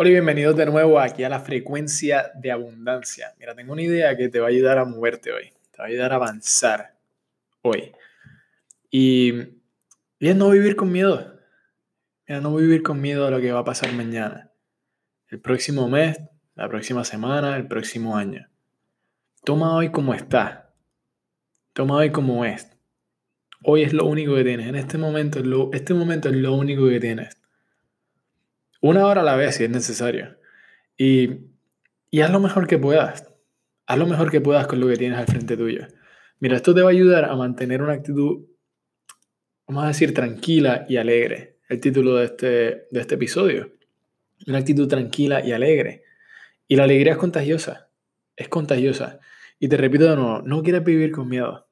Hola y bienvenidos de nuevo aquí a la frecuencia de abundancia. Mira, tengo una idea que te va a ayudar a moverte hoy, te va a ayudar a avanzar hoy. Y, es no vivir con miedo. Mira, no vivir con miedo a lo que va a pasar mañana, el próximo mes, la próxima semana, el próximo año. Toma hoy como está. Toma hoy como es. Hoy es lo único que tienes. En este momento, lo, este momento es lo único que tienes. Una hora a la vez si es necesario. Y, haz lo mejor que puedas. Haz lo mejor que puedas con lo que tienes al frente tuyo. Mira, esto te va a ayudar a mantener una actitud, vamos a decir, tranquila y alegre. El título de este, de este episodio. Una actitud tranquila y alegre. Y la alegría es contagiosa. Es contagiosa. Y te repito de nuevo, no quieres vivir con miedo.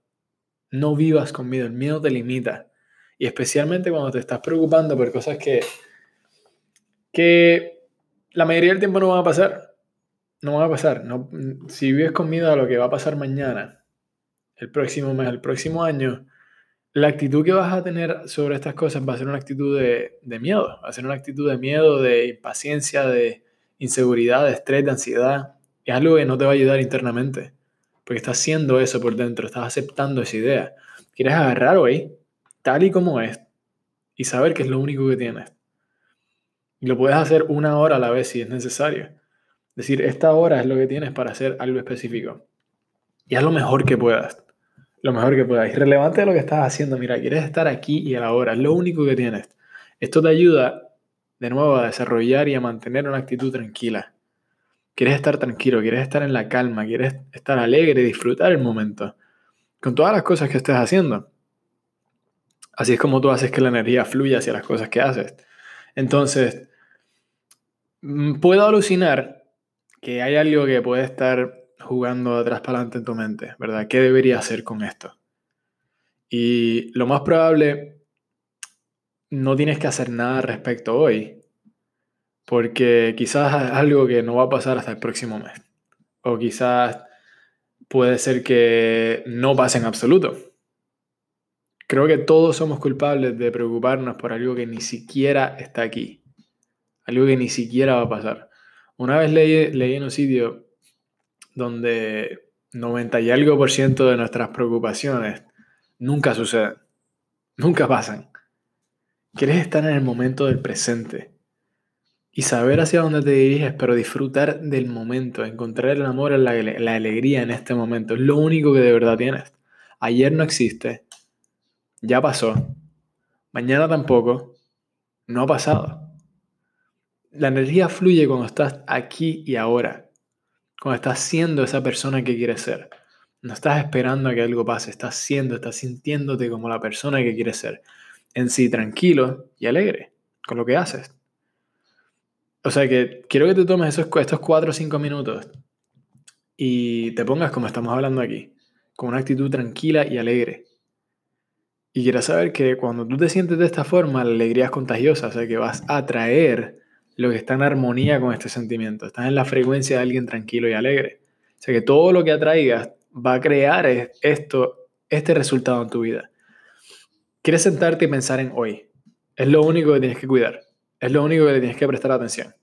No vivas con miedo. El miedo te limita. Y especialmente cuando te estás preocupando por cosas que que la mayoría del tiempo no va a pasar. No va a pasar. No, si vives con miedo a lo que va a pasar mañana, el próximo mes, el próximo año, la actitud que vas a tener sobre estas cosas va a ser una actitud de, de miedo. Va a ser una actitud de miedo, de impaciencia, de inseguridad, de estrés, de ansiedad. Es algo que no te va a ayudar internamente. Porque estás haciendo eso por dentro, estás aceptando esa idea. Quieres agarrar hoy, tal y como es, y saber que es lo único que tienes. Lo puedes hacer una hora a la vez si es necesario. Es decir, esta hora es lo que tienes para hacer algo específico. Y haz lo mejor que puedas. Lo mejor que puedas. Irrelevante de lo que estás haciendo. Mira, quieres estar aquí y a la hora. Es lo único que tienes. Esto te ayuda, de nuevo, a desarrollar y a mantener una actitud tranquila. Quieres estar tranquilo, quieres estar en la calma, quieres estar alegre, disfrutar el momento. Con todas las cosas que estés haciendo. Así es como tú haces que la energía fluya hacia las cosas que haces. Entonces, puedo alucinar que hay algo que puede estar jugando atrás para adelante en tu mente, ¿verdad? ¿Qué debería hacer con esto? Y lo más probable, no tienes que hacer nada al respecto hoy, porque quizás es algo que no va a pasar hasta el próximo mes. O quizás puede ser que no pase en absoluto. Creo que todos somos culpables de preocuparnos por algo que ni siquiera está aquí, algo que ni siquiera va a pasar. Una vez leí, en un sitio donde 90 y algo por ciento de nuestras preocupaciones nunca suceden, nunca pasan. Quieres estar en el momento del presente y saber hacia dónde te diriges, pero disfrutar del momento, encontrar el amor, la, la alegría en este momento. Es lo único que de verdad tienes. Ayer no existe, ya pasó, mañana tampoco, no ha pasado. La energía fluye cuando estás aquí y ahora, cuando estás siendo esa persona que quieres ser. No estás esperando a que algo pase, estás siendo, estás sintiéndote como la persona que quieres ser. En sí, tranquilo y alegre con lo que haces. O sea que quiero que te tomes esos, estos 4 o 5 minutos y te pongas como estamos hablando aquí, con una actitud tranquila y alegre. Y quiero saber que cuando tú te sientes de esta forma, la alegría es contagiosa, o sea que vas a atraer lo que está en armonía con este sentimiento. Estás en la frecuencia de alguien tranquilo y alegre. O sea que todo lo que atraigas va a crear esto, este resultado en tu vida. Quieres sentarte y pensar en hoy. Es lo único que tienes que cuidar. Es lo único que tienes que prestar atención.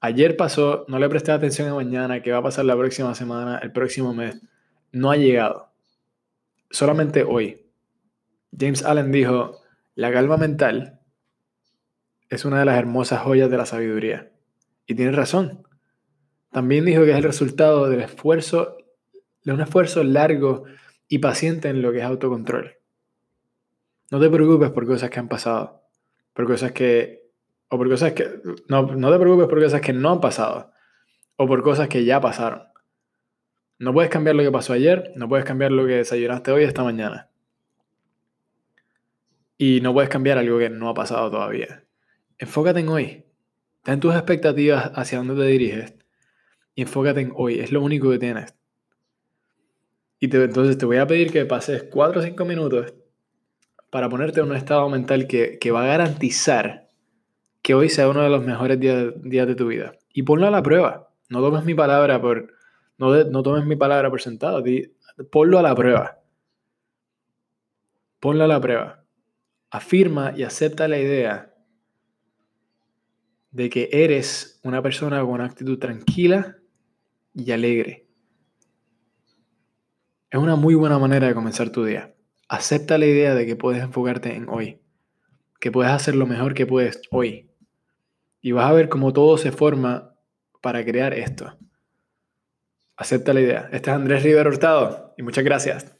Ayer pasó, no le presté atención a mañana, que va a pasar la próxima semana, el próximo mes. No ha llegado. Solamente hoy. James Allen dijo, la calma mental es una de las hermosas joyas de la sabiduría. Y tiene razón. También dijo que es el resultado del esfuerzo, de un esfuerzo largo y paciente en lo que es autocontrol. No te preocupes por cosas que han pasado, por cosas que, o por cosas que, no, te preocupes por cosas que no han pasado, o por cosas que ya pasaron. No puedes cambiar lo que pasó ayer, no puedes cambiar lo que desayunaste hoy esta mañana. Y no puedes cambiar algo que no ha pasado todavía. Enfócate en hoy. Ten tus expectativas hacia dónde te diriges. Y enfócate en hoy. Es lo único que tienes. Y entonces te voy a pedir que pases 4 o 5 minutos para ponerte en un estado mental que, va a garantizar que hoy sea uno de los mejores días, días, de tu vida. Y ponlo a la prueba. No tomes mi palabra por, no, no tomes mi palabra por sentado. Ponlo a la prueba. Ponlo a la prueba afirma y acepta la idea de que eres una persona con una actitud tranquila y alegre. Es una muy buena manera de comenzar tu día. Acepta la idea de que puedes enfocarte en hoy, que puedes hacer lo mejor que puedes hoy. Y vas a ver cómo todo se forma para crear esto. Acepta la idea. Este es Andrés Rivera Hurtado y muchas gracias.